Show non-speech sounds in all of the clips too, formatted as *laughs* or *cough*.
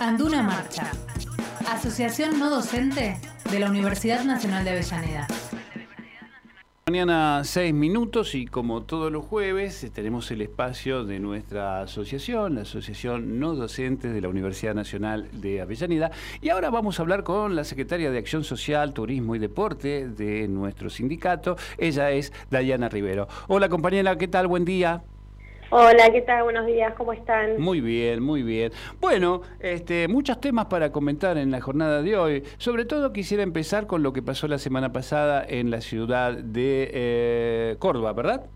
Anduna Marcha, Asociación No Docente de la Universidad Nacional de Avellaneda. Mañana seis minutos y como todos los jueves eh, tenemos el espacio de nuestra asociación, la Asociación No Docentes de la Universidad Nacional de Avellaneda. Y ahora vamos a hablar con la secretaria de Acción Social, Turismo y Deporte de nuestro sindicato. Ella es Dayana Rivero. Hola compañera, ¿qué tal? Buen día. Hola, ¿qué tal? Buenos días, ¿cómo están? Muy bien, muy bien. Bueno, este, muchos temas para comentar en la jornada de hoy. Sobre todo quisiera empezar con lo que pasó la semana pasada en la ciudad de eh, Córdoba, ¿verdad?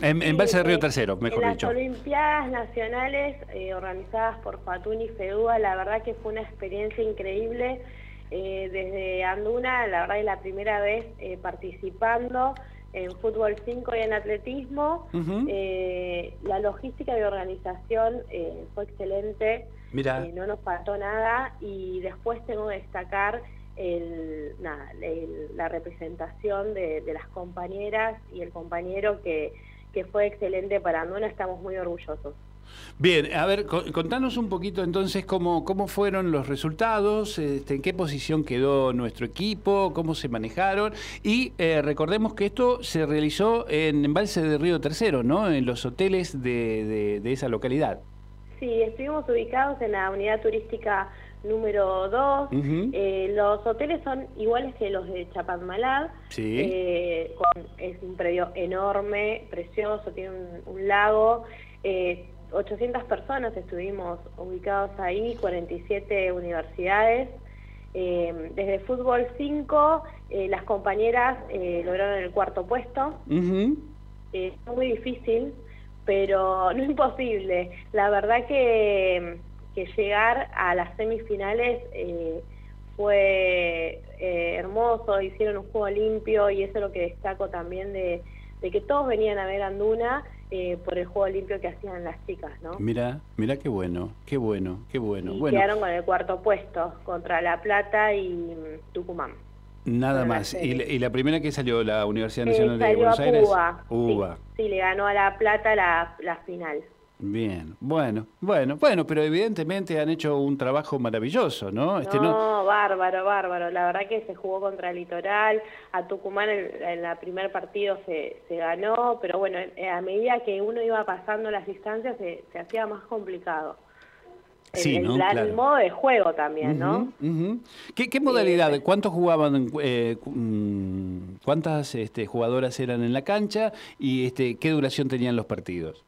En, en Balsa de Río Tercero, mejor en dicho. Las Olimpiadas Nacionales eh, organizadas por Fatún y Fedúa, la verdad que fue una experiencia increíble. Eh, desde Anduna, la verdad es la primera vez participando en fútbol 5 y en atletismo. eh, la logística de organización eh, fue excelente, Mira. Eh, no nos faltó nada y después tengo que destacar el, nada, el, la representación de, de, las compañeras y el compañero que, que fue excelente para Andona, estamos muy orgullosos. Bien, a ver, contanos un poquito entonces cómo, cómo fueron los resultados, este, en qué posición quedó nuestro equipo, cómo se manejaron y eh, recordemos que esto se realizó en Embalse de Río Tercero, ¿no? En los hoteles de, de, de esa localidad. Sí, estuvimos ubicados en la unidad turística número 2. Uh -huh. eh, los hoteles son iguales que los de Chapadmalal. Sí. Eh, con, es un predio enorme, precioso, tiene un, un lago. Eh, 800 personas estuvimos ubicados ahí, 47 universidades. Eh, desde fútbol 5, eh, las compañeras eh, lograron el cuarto puesto. Uh -huh. es muy difícil, pero *laughs* no imposible. La verdad que, que llegar a las semifinales fue hermoso, hicieron un juego limpio y eso es lo que destaco también de, de que todos venían a ver Anduna eh, por el juego limpio que hacían las chicas, ¿no? Mira, mira qué bueno, qué bueno, qué bueno. Y bueno. quedaron con el cuarto puesto contra La Plata y mm, Tucumán. Nada más. ¿Y la, ¿Y la, primera que salió la Universidad Nacional eh, de Buenos a Aires? Uva. Uva. Sí, sí, le ganó a La Plata la, la final. Bien, bueno, bueno, bueno, pero evidentemente han hecho un trabajo maravilloso, ¿no? Este, no, no, bárbaro, bárbaro. La verdad que se jugó contra el Litoral, a Tucumán en, en el primer partido se, se, ganó, pero bueno, a medida que uno iba pasando las distancias se, se hacía más complicado. Sí, el, ¿no? el, claro. el, modo de juego también, ¿no? Uh -huh, uh -huh. ¿Qué, ¿Qué, modalidad? ¿Cuántos jugaban? Eh, ¿Cuántas este, jugadoras eran en la cancha? ¿Y este, qué duración tenían los partidos?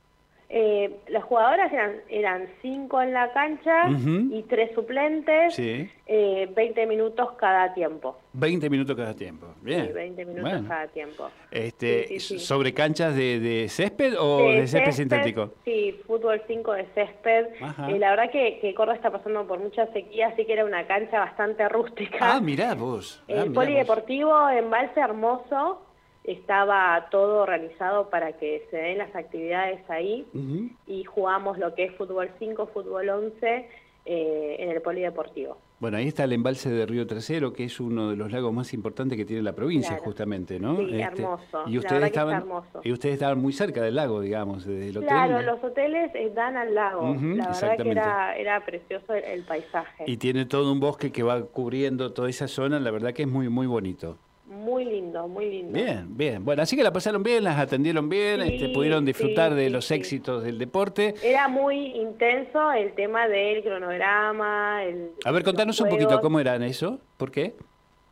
Eh, jugadoras eran, eran cinco en la cancha uh -huh. y tres suplentes, sí. eh, 20 minutos cada tiempo. 20 minutos cada tiempo, bien. Sí, 20 minutos bueno. cada tiempo. Este, sí, sí, ¿Sobre canchas de, de, césped o de, de césped, césped, sintético? Sí, fútbol 5 de césped. Eh, la verdad que, que, Córdoba está pasando por mucha sequía, así que era una cancha bastante *laughs* rústica. Ah, mirá vos. Ah, El mirá polideportivo vos. embalse hermoso, estaba todo organizado para que se den las actividades ahí uh -huh. y jugamos lo que es fútbol 5, fútbol 11 eh, en el polideportivo. Bueno, ahí está el embalse de Río Tercero, que es uno de los lagos más importantes que tiene la provincia, claro. justamente, ¿no? Sí, este, hermoso. Y ustedes, estaban, hermoso. y ustedes estaban muy cerca del lago, digamos, desde el hotel. Claro, los hoteles dan al lago. Uh -huh, la verdad que era, era precioso el, el paisaje. Y tiene todo un bosque que va cubriendo toda esa zona, la verdad que es muy, muy bonito. Muy lindo, muy lindo. Bien, bien. Bueno, así que la pasaron bien, las atendieron bien, sí, este, pudieron disfrutar sí, de los sí. éxitos del deporte. Era muy intenso el tema del cronograma. El, a ver, contanos un poquito cómo eran eso, ¿por qué?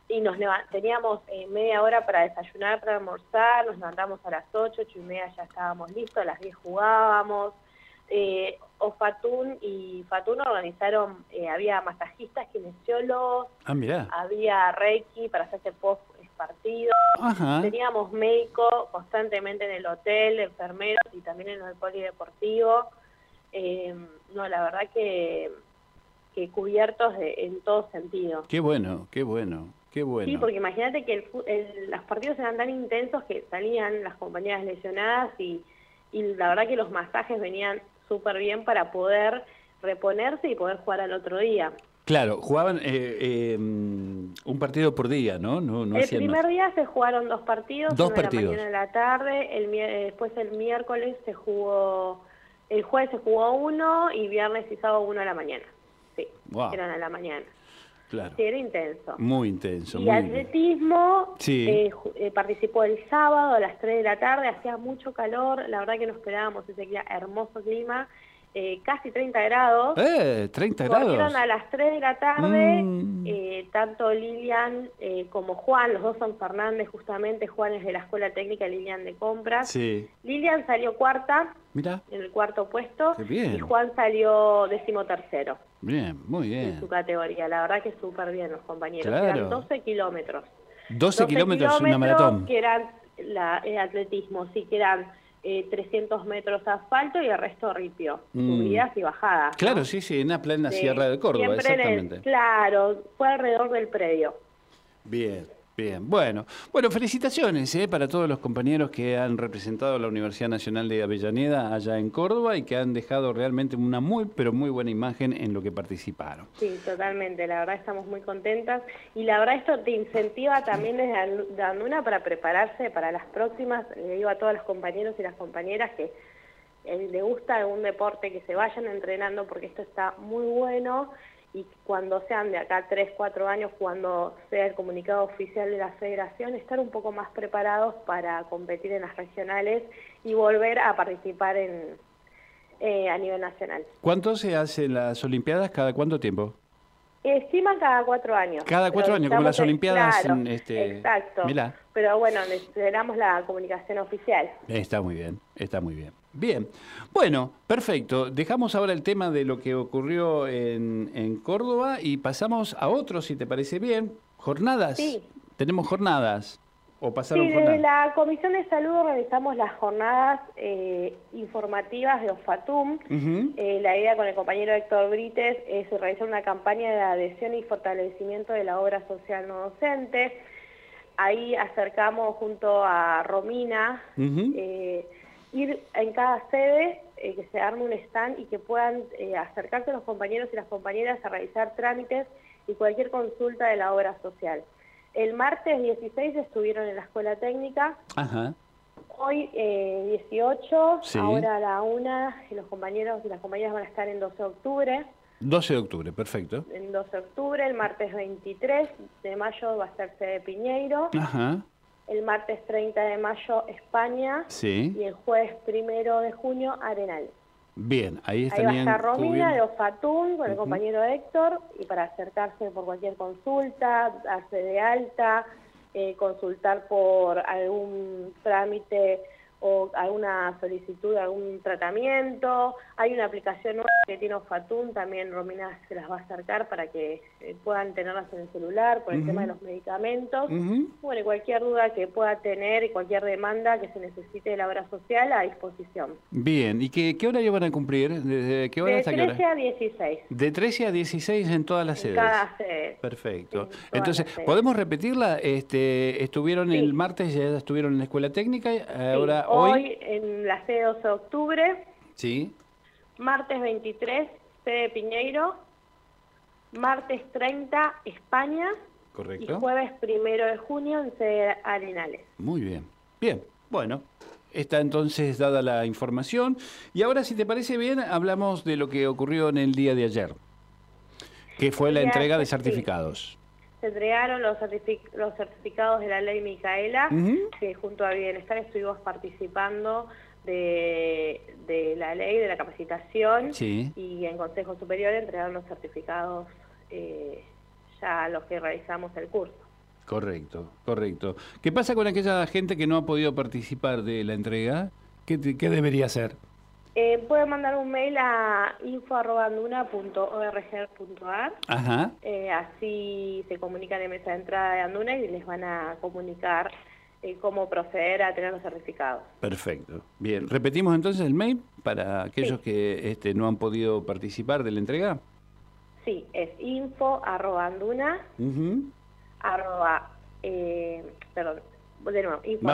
Y nos teníamos eh, media hora para desayunar, para almorzar, nos levantamos a las 8, 8 y media ya estábamos listos, a las 10 jugábamos. Eh, Ofatún y Fatún organizaron, eh, había masajistas, kinesiólogos, ah, había Reiki para hacerse post partido. Ajá. Teníamos médico constantemente en el hotel, enfermeros y también en el polideportivo. Eh, no, la verdad que, que cubiertos de, en todo sentido. Qué bueno, qué bueno. Qué bueno. Sí, porque imagínate que el, el, los partidos eran tan intensos que salían las compañeras lesionadas y, y la verdad que los masajes venían súper bien para poder reponerse y poder jugar al otro día. Claro, jugaban eh, eh, un partido por día, ¿no? no, no el primer más. día se jugaron dos partidos, dos uno partidos. en la mañana y la tarde, el, después el miércoles se jugó, el jueves se jugó uno y viernes y sábado uno a la mañana. Sí. Wow. eran a la mañana. Claro. Sí, era intenso. Muy intenso. Y muy atletismo Sí. eh, eh, participó el sábado a las 3 de la tarde, hacía mucho calor, la verdad que no esperábamos ese hermoso clima, eh, casi 30 grados. Eh, 30 Corrieron grados. a las 3 de la tarde, Mm. eh, tanto Lilian eh, como Juan, los dos son Fernández justamente, Juan es de la Escuela Técnica, Lilian de Compras. Sí. Lilian salió cuarta, Mira. en el cuarto puesto, Qué bien. y Juan salió decimotercero Bien, muy en bien. su categoría. La verdad que súper bien los compañeros, Claro. eran 12 kilómetros. 12 kilómetros, una maratón. que eran la, el atletismo, sí, que eran eh, 300 metros asfalto y el resto ripio, Mm. subidas y bajadas. ¿no? Claro, sí, sí, en la plena Sierra de Córdoba, siempre en el- exactamente. claro, fue alrededor del predio. Bien, bien. Bueno, bueno, felicitaciones ¿eh? para todos los compañeros que han representado a la Universidad Nacional de Avellaneda allá en Córdoba y que han dejado realmente una muy, pero muy buena imagen en lo que participaron. Sí, totalmente, la verdad estamos muy contentas y la verdad esto te incentiva también desde Anduna para prepararse para las próximas, le digo a todos los compañeros y las compañeras que eh, le gusta algún deporte que se vayan entrenando porque esto está muy bueno y cuando sean de acá 3, 4 años, cuando sea el comunicado oficial de la federación, estar un poco más preparados para competir en las regionales y volver a participar en, eh, a nivel nacional. ¿Cuánto se hacen las Olimpiadas? ¿Cada cuánto tiempo? Estiman cada cuatro años. Cada cuatro años, como las Olimpiadas, claro, en este- Exacto. Pero bueno, necesitamos la comunicación oficial. Está muy bien, está muy bien. Bien, bueno, perfecto. Dejamos ahora el tema de lo que ocurrió en, en Córdoba y pasamos a otro, si te parece bien. Jornadas. Sí. Tenemos jornadas. ¿O pasaron Sí, desde la Comisión de Salud organizamos las jornadas eh, informativas de OFATUM. Eh, la idea con el compañero Héctor Brites es realizar una campaña de adhesión y fortalecimiento de la obra social no docente. Ahí acercamos junto a Romina eh, ir en cada sede, que se arme un stand y que puedan acercarse los compañeros y las compañeras a realizar trámites y cualquier consulta de la obra social. El martes 16 estuvieron en la escuela técnica, Ajá. hoy eh, 18, Sí. ahora a la una, y los compañeros y las compañeras van a estar en 12 de octubre. 12 de octubre, perfecto. En 12 de octubre, el martes 23 de mayo va a ser sede Piñeiro, Ajá. el martes 30 de mayo España Sí. y el jueves primero de junio Arenal. Bien, ahí Ahí va a estar Romina de Ofatún con el compañero Héctor y para acercarse por cualquier consulta, darse de alta, eh, consultar por algún trámite o alguna solicitud algún tratamiento. Hay una aplicación nueva que tiene Ofatún, también Romina se las va a acercar para que eh, puedan tenerlas en el celular por el tema de los medicamentos. Ujú. Bueno, y cualquier duda que pueda tener y cualquier demanda que se necesite de la obra social a disposición. Bien, ¿y qué, qué horario van a cumplir? ¿Desde qué hora De hasta qué 13 hora? a 16. De 13 a 16 en todas las En sedes. cada sede. Perfecto. Entonces. ¿podemos repetirla? Este, estuvieron Sí. el martes, ya estuvieron en la escuela técnica, Sí, ahora hoy, hoy. en la sede 12 de octubre, Sí. martes 23, sede Piñeiro, martes 30, España, y Correcto. jueves primero de junio en sede Arenales. Muy bien. Bien, bueno. Está entonces dada la información. Y ahora, si te parece bien, hablamos de lo que ocurrió en el día de ayer, que fue la entrega de certificados. Se entregaron los, certific- los certificados de la ley Micaela, que junto a Bienestar estuvimos participando de, de la ley, de la capacitación, Sí. y en Consejo Superior entregaron los certificados eh, ya a los que realizamos el curso. Correcto, correcto. ¿Qué pasa con aquella gente que no ha podido participar de la entrega? ¿Qué, qué debería hacer? Eh, pueden mandar un mail a info.anduna.org.ar, Ajá. eh, así se comunican en mesa de entrada de Anduna y les van a comunicar eh, cómo proceder a tener los certificados. Perfecto. Bien, repetimos entonces el mail para aquellos que este, no han podido participar de la entrega. Sí, es info arroba anduna Ujú. arroba, eh, perdón, de nuevo, info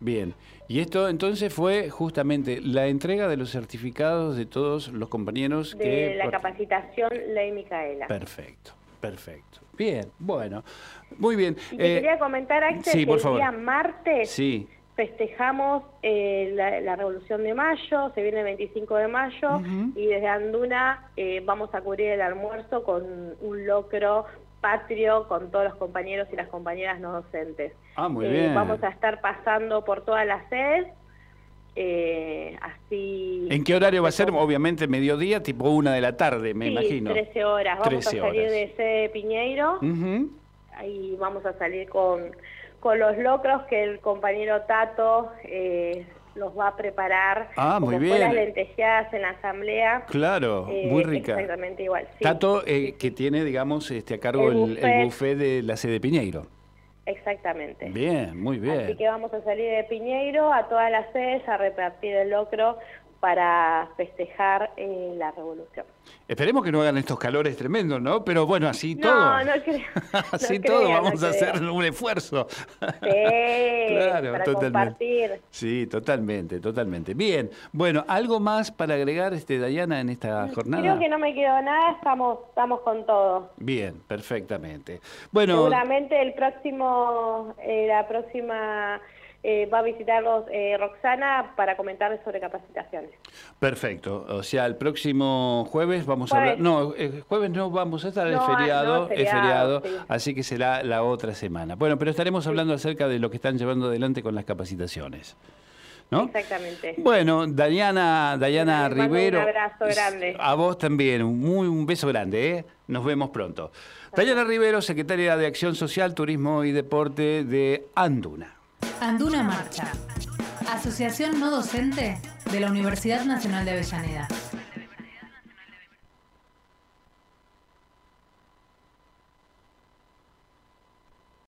Bien, y esto entonces fue justamente la entrega de los certificados de todos los compañeros De que... la capacitación Ley Micaela. Perfecto, perfecto. Bien, bueno, muy bien. Y te Eh, quería comentar, Axel, sí, que por el favor. día martes Sí, festejamos eh, la, Revolución de Mayo, se viene el 25 de mayo, y desde Anduna eh, vamos a cubrir el almuerzo con un locro patrio con todos los compañeros y las compañeras no docentes. Ah, muy bien. Vamos a estar pasando por todas las sedes eh, así... ¿En qué horario va a ser? Obviamente mediodía, tipo una de la tarde, me sí, imagino. 13 horas. Vamos a salir de sede Piñeiro. Ahí vamos a salir con, con los locros que el compañero Tato eh, los va a preparar. Ah, muy bien. las lentejeadas en la asamblea. Claro, eh, muy rica. Exactamente igual. Tato que tiene, digamos, este, a cargo el, el buffet de la sede Piñeiro. Exactamente. Bien, muy bien. Así que vamos a salir de Piñeiro a todas las sedes a repartir el locro para festejar eh, la revolución. Esperemos que no hagan estos calores tremendos, ¿no? Pero bueno, así todo. No, *laughs* no creo. así todo, vamos a hacer un esfuerzo. Sí, *laughs* claro, para compartir. Sí, totalmente, totalmente. Bien, bueno, ¿algo más para agregar, este, Dayana, en esta jornada? Creo que no me quedó nada, estamos, estamos con todo. Bien, perfectamente. Bueno. Seguramente el próximo, eh, la próxima eh, va a visitarlos eh, Roxana para comentarles sobre capacitaciones. Perfecto. O sea, el próximo jueves vamos a hablar. No, el jueves no vamos a estar, es feriado, es feriado, así que será la otra semana. Bueno, pero estaremos hablando acerca de lo que están llevando adelante con las capacitaciones. ¿No? Exactamente. Bueno, Dayana, Dayana Rivero. Un abrazo grande. A vos también, un, muy, un beso grande, ¿eh? Nos vemos pronto. Dayana Rivero, secretaria de Acción Social, Turismo y Deporte de Anduna. Anduna Marcha, Asociación No Docente de la Universidad Nacional de Avellaneda.